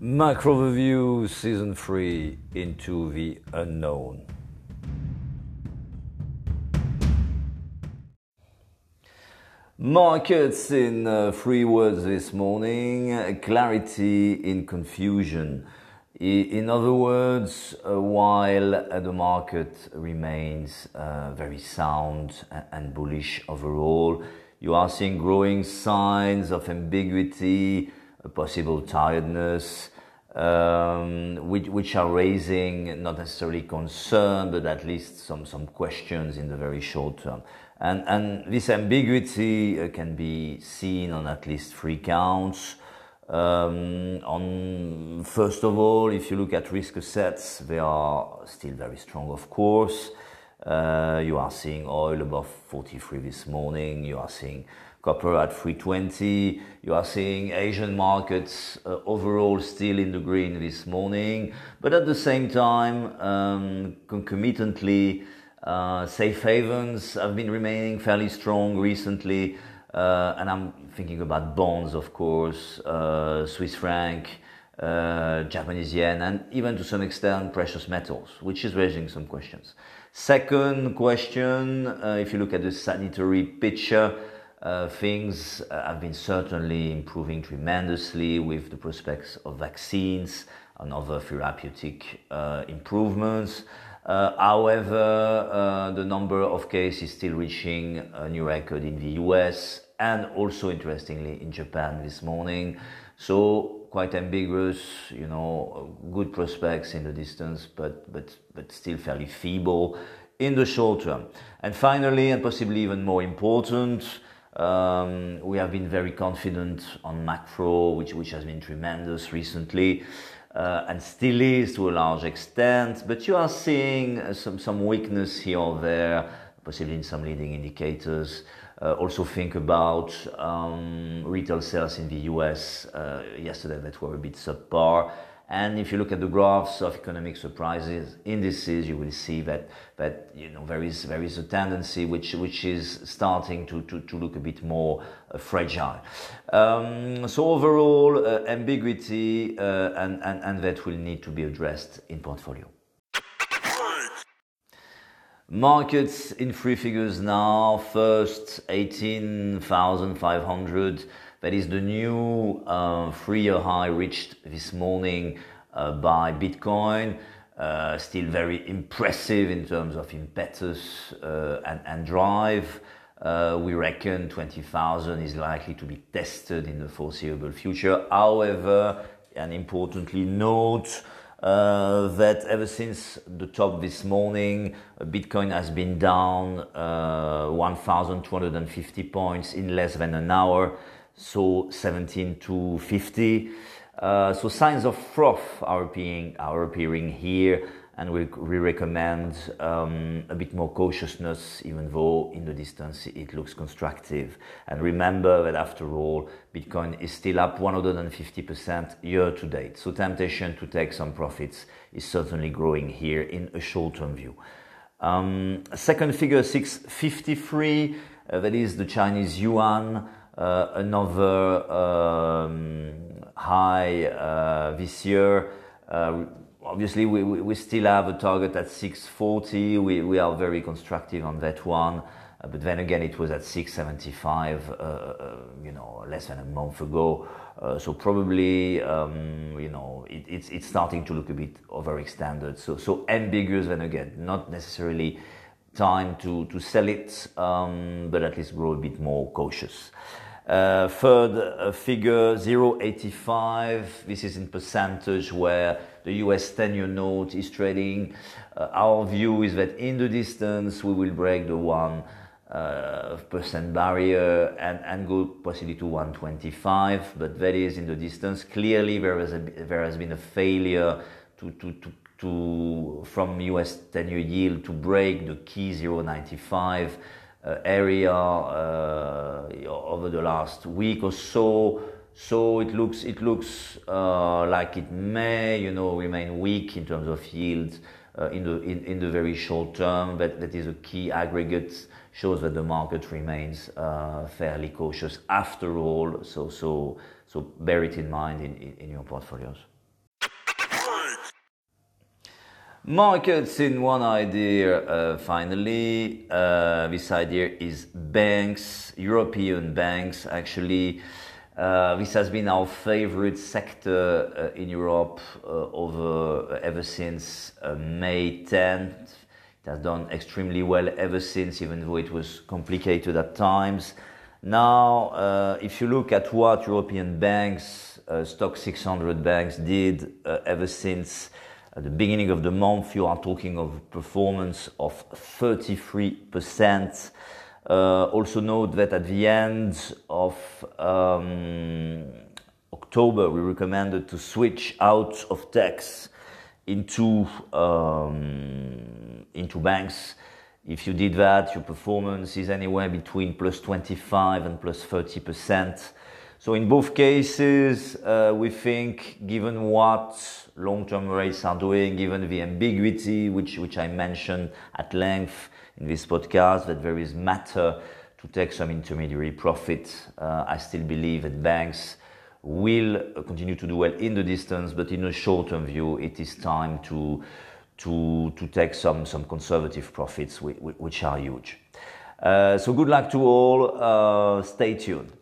Macro Review Season 3 Into the Unknown. Markets in uh, three words this morning clarity in confusion. In other words, uh, while uh, the market remains very sound and bullish overall, you are seeing growing signs of ambiguity, possible tiredness, um, which, which, are raising not necessarily concern, but at least some, some questions in the very short term. And, and this ambiguity uh, can be seen on at least three counts. Um, on first of all, if you look at risk assets, they are still very strong, of course. Uh, you are seeing oil above 43 this morning. You are seeing copper at 320. You are seeing Asian markets uh, overall still in the green this morning. But at the same time, um, concomitantly, uh, safe havens have been remaining fairly strong recently. Uh, and I'm thinking about bonds, of course, uh, Swiss franc, uh, Japanese yen, and even to some extent precious metals, which is raising some questions. Second question, uh, if you look at the sanitary picture, uh, things uh, have been certainly improving tremendously with the prospects of vaccines and other therapeutic improvements. Uh, however, uh, the number of cases is still reaching a new record in the US and also interestingly in Japan this morning. So quite ambiguous, you know, good prospects in the distance, but, but, but still fairly feeble in the short term. And finally, and possibly even more important, um, we have been very confident on macro, which, which has been tremendous recently uh, and still is to a large extent, but you are seeing some, some weakness here or there, possibly in some leading indicators. Uh, also think about um, retail sales in the US uh, yesterday that were a bit subpar. And if you look at the graphs of economic surprises indices, you will see that that you know there is there is a tendency which which is starting to to, to look a bit more uh, fragile. Um, so overall, uh, ambiguity uh, and, and and that will need to be addressed in portfolio. Markets in three figures now. First, 18,500 that is the new uh, three-year high reached this morning uh, by Bitcoin. Uh, still very impressive in terms of impetus uh, and, and, drive. Uh, we reckon 20,000 is likely to be tested in the foreseeable future. However, and importantly, note uh, that ever since the top this morning, Bitcoin has been down 1,250 points in less than an hour so 17 to 50. Uh, so signs of froth are appearing, are appearing here, and we, we recommend um, a bit more cautiousness, even though in the distance it looks constructive. And remember that after all, Bitcoin is still up 150% year to date. So temptation to take some profits is certainly growing here in a short-term view. Um, second figure 653, uh, that is the Chinese yuan. Uh, another um, high uh, this year. Uh, obviously, we, we still have a target at 640. We, we are very constructive on that one. But then again, it was at 675, uh, uh, you know, less than a month ago. so probably, um, you know, it, it's, it's starting to look a bit overextended. So, so ambiguous, then again, not necessarily time to, to sell it, um, but at least grow a bit more cautious. Uh, third uh, figure 0.85. This is in percentage where the US 10-year note is trading. Uh, our view is that in the distance we will break the one uh, percent barrier and, and go possibly to 125, but that is in the distance. Clearly, there, is a, there has been a failure to, to, to, to from US 10-year yield to break the key 0.95 uh, area uh, over the last week or so. So it looks it looks uh, like it may you know remain weak in terms of yield in the in, in the very short term. But that is a key aggregate shows that the market remains fairly cautious after all. So so so bear it in mind in, in, in your portfolios. Markets in one idea, uh, finally. Uh, this idea is banks, European banks. Actually, uh, this has been our favorite sector uh, in Europe uh, over uh, ever since May 10th. It has done extremely well ever since, even though it was complicated at times. Now, if you look at what European banks, Stoxx 600 banks, did ever since at the beginning of the month, you are talking of performance of 33%. Uh, also note that at the end of um, October, we recommended to switch out of tax into um, into banks. If you did that, your performance is anywhere between plus 25 and plus 30 percent. So in both cases, uh, we think, given what long-term rates are doing, given the ambiguity which, which I mentioned at length in this podcast, that there is matter to take some intermediary profit. Uh, I still believe that banks will continue to do well in the distance, but in a short-term view, it is time to to to take some some conservative profits, which, are huge. Uh, so good luck to all. Uh, stay tuned.